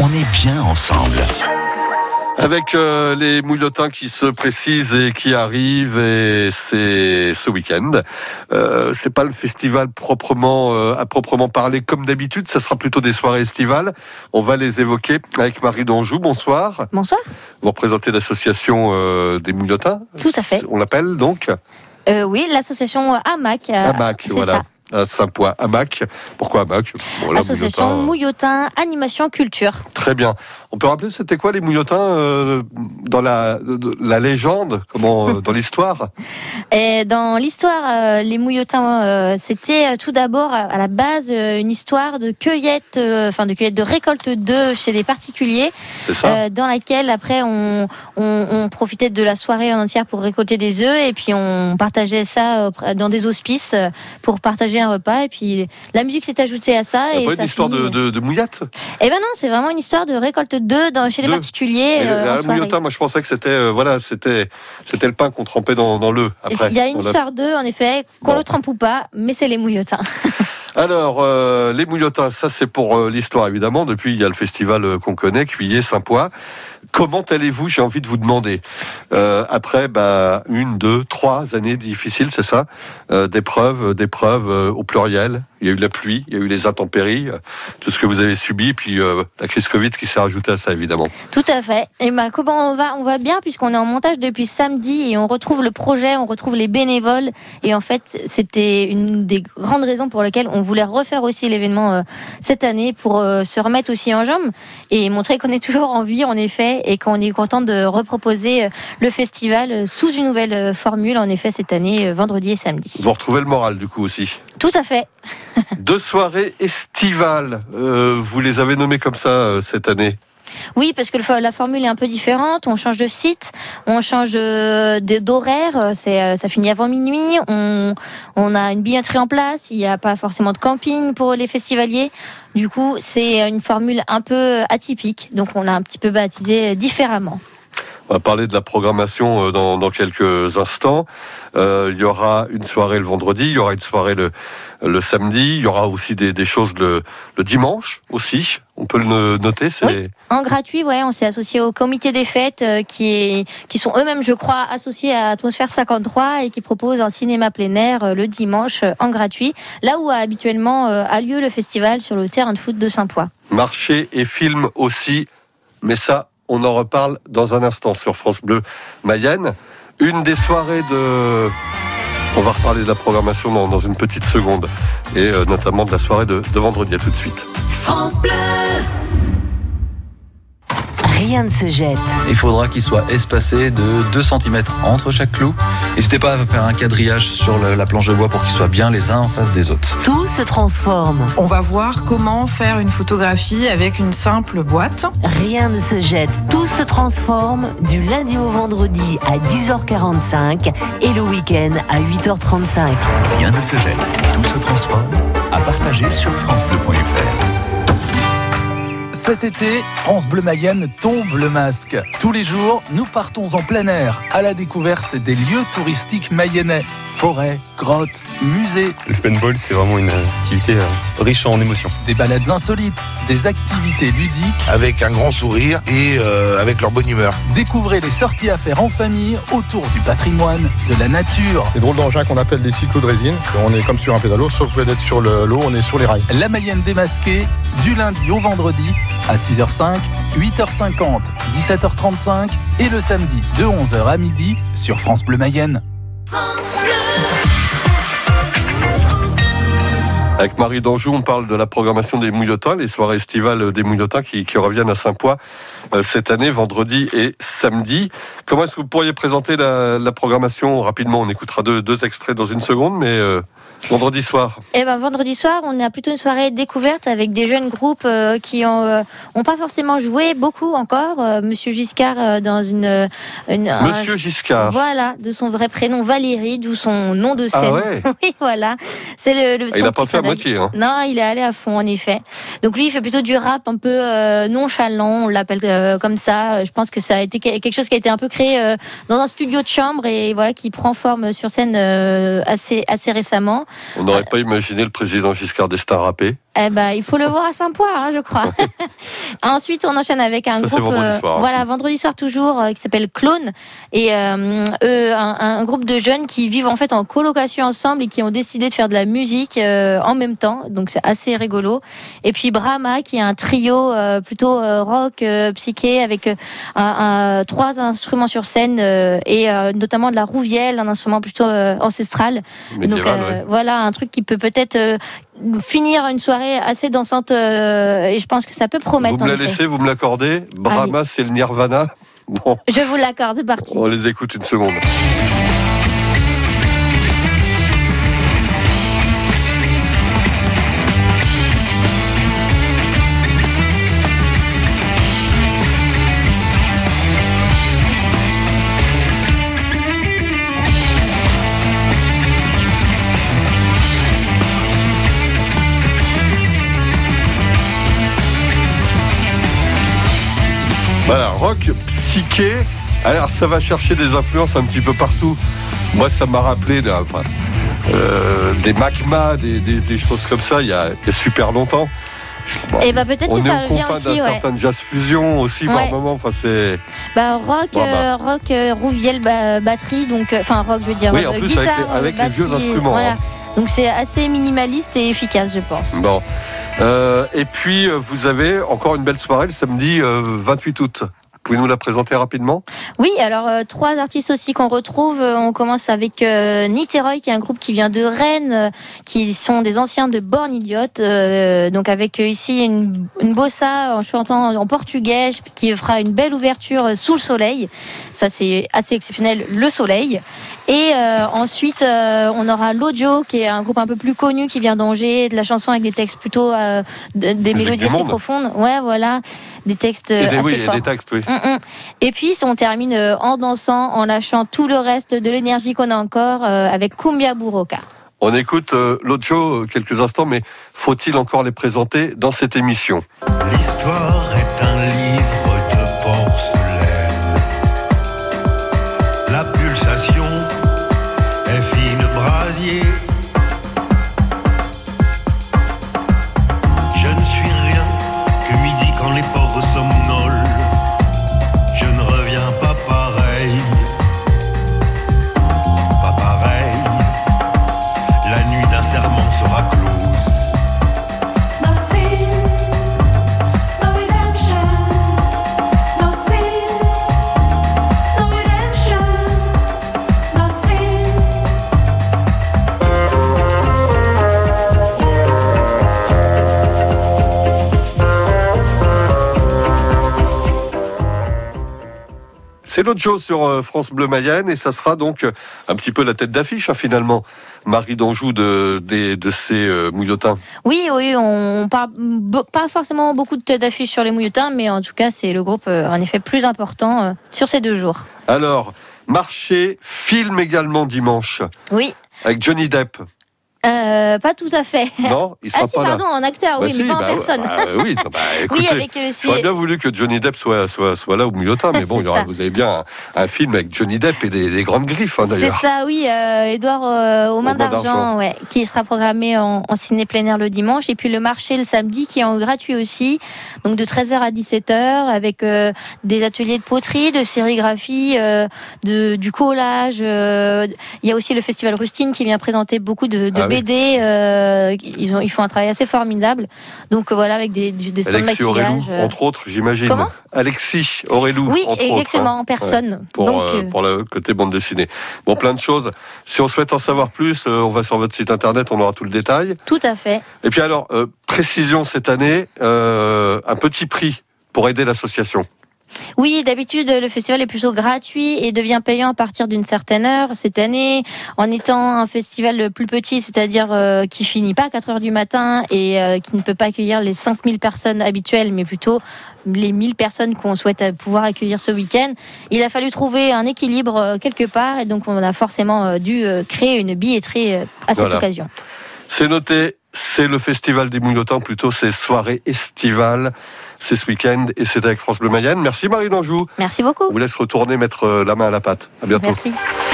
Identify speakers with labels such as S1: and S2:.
S1: on est bien ensemble.
S2: Avec euh, les mouillotins qui se précisent et qui arrivent, et c'est ce week-end. Euh, c'est pas le festival proprement euh, à proprement parler comme d'habitude, ça sera plutôt des soirées estivales. On va les évoquer avec Marie Donjou. Bonsoir.
S3: Bonsoir.
S2: Vous représentez l'association euh, des mouillotins.
S3: Tout à fait.
S2: On l'appelle donc?
S3: Euh, oui, l'association AMAC. euh,
S2: AMAC,
S3: c'est
S2: voilà.
S3: ça.
S2: À Saint-Poix, AMAC. Pourquoi AMAC Bon,
S3: Association
S2: Mouillotin,
S3: Mouillotin Animation Culture.
S2: Très bien. On peut rappeler c'était quoi les mouillotins euh, dans la, de- la légende, comment euh, dans l'histoire?
S3: Et dans l'histoire, euh, les Mouillotins, euh, c'était euh, tout d'abord à la base euh, une histoire de cueillette, euh, enfin de cueillette de récolte d'œufs chez les particuliers, euh, dans laquelle après on, on, on profitait de la soirée en entière pour récolter des œufs et puis on partageait ça dans des hospices euh, pour partager un repas et puis la musique s'est ajoutée à ça et
S2: pas
S3: ça
S2: une histoire de,
S3: finit-
S2: de, de mouillette
S3: Eh ben non, c'est vraiment une histoire de récolte d'œufs dans- chez les particuliers. Euh, en
S2: la mouillotin, moi je pensais que c'était euh, voilà, c'était c'était le pain qu'on trempait dans, dans l'œuf.
S3: Il y a une histoire d'œufs, en effet, qu'on le trempe ou pas, mais c'est les mouillotins.
S2: Alors, euh, les mouillotins, ça c'est pour euh, l'histoire évidemment. Depuis, il y a le festival euh, qu'on connaît, Cuillé, Saint-Poix. Comment allez-vous J'ai envie de vous demander. Après, bah, une, deux, trois années difficiles, c'est ça D'épreuves, d'épreuves au pluriel. Il y a eu la pluie, il y a eu les intempéries, tout ce que vous avez subi, puis la crise Covid qui s'est rajoutée à ça évidemment.
S3: Tout à fait. Et ben, comment on va On va bien puisqu'on est en montage depuis samedi et on retrouve le projet, on retrouve les bénévoles. Et en fait, c'était une des grandes raisons pour lesquelles on voulait refaire aussi l'événement euh, cette année pour euh, se remettre aussi en jambes et montrer qu'on est toujours en vie en effet et qu'on est content de reproposer euh, le festival sous une nouvelle formule en effet cette année, vendredi et samedi.
S2: Vous retrouvez le moral du coup aussi.
S3: Tout à fait.
S2: Deux soirées estivales, euh, vous les avez nommées comme ça euh, cette année.
S3: Oui, parce que la formule est un peu différente. On change de site, on change euh, d'horaire. euh, euh, ça finit avant minuit. On, on a une billetterie en place. Il n'y a pas forcément de camping pour les festivaliers. Du coup, c'est une formule un peu atypique. Donc, on l'a un petit peu baptisé différemment.
S2: On va parler de la programmation euh, dans, dans quelques instants. Euh, il y aura une soirée le vendredi, il y aura une soirée le, le samedi, il y aura aussi des, des choses le, le dimanche aussi. On peut le noter.
S3: Oui. En gratuit, ouais, on s'est associé au comité des fêtes euh, qui, est, qui sont eux-mêmes, je crois, associés à Atmosphère 53 et qui proposent un cinéma plein air euh, le dimanche en gratuit, là où a habituellement a lieu le festival sur le terrain de foot de Saint-Poix.
S2: marché et film aussi. Mais ça, on en reparle dans un instant sur France Bleu Mayenne. Une des soirées de. On va reparler de la programmation dans, une petite seconde. Et euh, notamment de la soirée de, de vendredi. À tout de suite.
S4: France Bleu.
S5: Rien ne se jette.
S6: Il faudra qu'il soit espacé de 2 cm entre chaque clou. N'hésitez pas à faire un quadrillage sur le- la planche de bois pour qu'ils soient bien les uns en face des autres.
S5: Tout se transforme.
S7: On va voir comment faire une photographie avec une simple boîte.
S5: Rien ne se jette. Tout se transforme du lundi au vendredi à 10h45 et le week-end à 8h35.
S1: Rien ne se jette, tout se transforme. À partager sur FranceBleu.fr.
S8: Cet été, France Bleu Mayenne tombe le masque. Tous les jours, nous partons en plein air, à la découverte des lieux touristiques mayennais. Forêts, grottes, musées,
S9: Le paintball, c'est vraiment une activité euh, riche en émotions.
S8: des balades insolites, des activités ludiques.
S10: avec un grand sourire et euh, avec leur bonne humeur.
S8: Découvrez les sorties à faire en famille autour du patrimoine, de la nature.
S11: Les drôles d'engins qu'on appelle des cyclos de résine. On est comme sur un pédalo, sauf que d'être sur le- l'eau, on est sur les rails.
S8: La Mayenne démasquée, du lundi au vendredi, à 6h05, 8h50, 17h35 et le samedi de 11h à midi sur France Bleu Mayenne.
S2: Avec Marie d'Anjou, on parle de la programmation des Mouillotins, les soirées estivales des Mouillotins qui, qui reviennent à Saint-Poix cette année, vendredi et samedi. Comment est-ce que vous pourriez présenter la, la programmation rapidement? On écoutera deux, deux extraits dans une seconde, mais euh, vendredi soir.
S3: Et ben vendredi soir, on a plutôt une soirée découverte avec des jeunes groupes euh, qui ont, euh, ont pas forcément joué beaucoup encore. Euh, Monsieur Giscard euh, dans une, euh, une- un-
S2: Monsieur Giscard.
S3: Voilà, de son vrai prénom Valérie, d'où son nom de
S2: Ah
S3: scène.
S2: ouais
S3: oui, voilà. C'est le, le
S2: Ah, il n'a pas fait à moitié. Hein.
S3: Non, il est allé à fond en effet. Donc lui, il fait plutôt du rap un peu euh, nonchalant, on l'appelle euh, comme ça. Je pense que ça a été que- quelque chose qui a été un peu créé euh, dans un studio de chambre et voilà qui prend forme sur scène euh, assez assez récemment.
S2: On n'aurait pas imaginé le président Giscard d'Estaing rappé.
S3: Eh ben, il faut le voir à Saint-Poix, hein, je crois. Ensuite, on enchaîne avec un
S2: Ça,
S3: groupe,
S2: vendredi soir, hein.
S3: voilà, vendredi soir toujours, euh, qui s'appelle Clone, et euh, eux, un, un groupe de jeunes qui vivent en fait en colocation ensemble et qui ont décidé de faire de la musique euh, en même temps, donc c'est assez rigolo. Et puis Brahma, qui est un trio euh, plutôt euh, rock, euh, psyché, avec euh, un- trois instruments sur scène euh, et euh, notamment de la rouvielle, un instrument plutôt euh, ancestral. Donc
S2: Médiéval,
S3: euh,
S2: ouais.
S3: voilà un truc qui peut peut-être euh, finir une soirée assez dansante euh, et je pense que ça peut promettre.
S2: Vous me la laissez, vous me l'accordez. Brahma, c'est le Nirvana. Bon,
S3: Je vous l'accorde, c'est parti.
S2: on les écoute une seconde. Voilà, rock psyché. Alors, ça va chercher des influences un petit peu partout. Moi, ça m'a rappelé enfin, euh, des magmas, des, des- des choses comme ça, il y a, il y a super longtemps. Bon,
S3: Et bah peut-être
S2: on
S3: que
S2: est
S3: ça revient aussi, ouais.
S2: certain jazz fusion aussi par
S3: Ouais.
S2: moment. Enfin, c'est
S3: Bah rock,
S2: bah.
S3: rock, euh, rouvielle, ba- batterie, donc enfin rock, je veux dire,
S2: Oui, en plus,
S3: guitare,
S2: avec les- avec les
S3: batterie,
S2: vieux instruments,
S3: Voilà.
S2: hein.
S3: Donc c'est assez minimaliste et efficace, je pense.
S2: bon. Euh, et puis, euh, vous avez encore une belle soirée le samedi euh, 28 août. Pouvez nous la présenter rapidement?
S3: Oui, alors euh, trois artistes aussi qu'on retrouve. Euh, On commence avec euh, Niterói, qui est un groupe qui vient de Rennes, euh, qui sont des anciens de Born Idiot. donc avec ici une, une bossa en chantant en portugais, qui fera une belle ouverture sous le soleil. Ça c'est assez exceptionnel, le soleil. Et ensuite, on aura l'audio, qui est un groupe un peu plus connu, qui vient d'Angers, de la chanson avec des textes plutôt de- des mélodies assez profondes. Ouais, voilà, des textes
S2: Et des,
S3: assez
S2: Oui, il y a
S3: forts.
S2: des textes, oui.
S3: Mm, mm. Et puis, on termine euh, en dansant, en lâchant tout le reste de l'énergie qu'on a encore euh, avec Kumbia Buroka.
S2: On écoute euh, l'audio euh, quelques instants, mais faut-il encore les présenter dans cette émission?
S4: L'histoire
S2: C'est l'autre chose sur euh, France Bleu Mayenne et ça sera donc euh, un petit peu la tête d'affiche hein, finalement. Marie d'Anjou de, des- de ces euh, mouillotins.
S3: Oui, oui, on parle pas forcément beaucoup de têtes d'affiche sur les mouillotins, mais en tout cas, c'est le groupe euh, en effet plus important euh, sur ces deux jours.
S2: Alors, marché, film également dimanche
S3: Oui,
S2: avec Johnny Depp.
S3: Euh, pas tout à fait.
S2: Non, il sera
S3: Ah si,
S2: pas
S3: pardon,
S2: là.
S3: en acteur,
S2: Bah
S3: oui,
S2: si,
S3: mais pas
S2: bah
S3: en
S2: ouais,
S3: personne.
S2: bah oui, bah, écoutez,
S3: oui, avec si-
S2: J'aurais bien voulu que Johnny Depp soit, soit, soit là au Mouillotin, mais bon,
S3: C'est
S2: il y aura- vous avez bien un, un film avec Johnny Depp et des, des grandes griffes hein,
S3: C'est
S2: d'ailleurs.
S3: ça, oui, euh, Edouard euh, aux mains
S2: d'argent.
S3: ouais, qui sera programmé en, en ciné plein air le dimanche, et puis le marché le samedi qui est en gratuit aussi, donc de 13h à 17h, avec euh, des ateliers de poterie, de sérigraphie, de, du collage. Il y a aussi le festival Rustine qui vient présenter beaucoup de, de
S2: Ah.
S3: BD. euh, ils, ont, ils font un travail assez formidable. Donc euh, voilà, avec des, des stands
S2: Alexis Aurélou,
S3: euh.
S2: entre autres, j'imagine.
S3: Comment?
S2: Alexis Aurélou,
S3: Oui,
S2: entre
S3: exactement,
S2: autres, hein.
S3: en personne.
S2: pour,
S3: Donc,
S2: euh, pour le côté bande dessinée. Bon, plein de choses. Si on souhaite en savoir plus, on va sur votre site internet, on aura tout le détail.
S3: tout à fait.
S2: Et puis alors, précision cette année, un petit prix pour aider l'association.
S3: Oui, d'habitude, le festival est plutôt gratuit et devient payant à partir d'une certaine heure. Cette année, en étant un festival plus petit, c'est-à-dire euh, qui finit pas à 4 heures du matin et euh, qui ne peut pas accueillir les 5000 personnes habituelles, mais plutôt les 1000 personnes qu'on souhaite euh, pouvoir accueillir ce week-end, il a fallu trouver un équilibre euh, quelque part et donc on a forcément dû créer une billetterie à cette
S2: Voilà.
S3: occasion.
S2: C'est noté, c'est le festival des Mouillotins, plutôt c'est soirée estivale. C'est ce week-end et c'est avec France Bleu Mayenne. Merci Marie d'Anjou.
S3: Merci beaucoup.
S2: On vous laisse retourner mettre euh, la main à la pâte. À bientôt.
S3: Merci.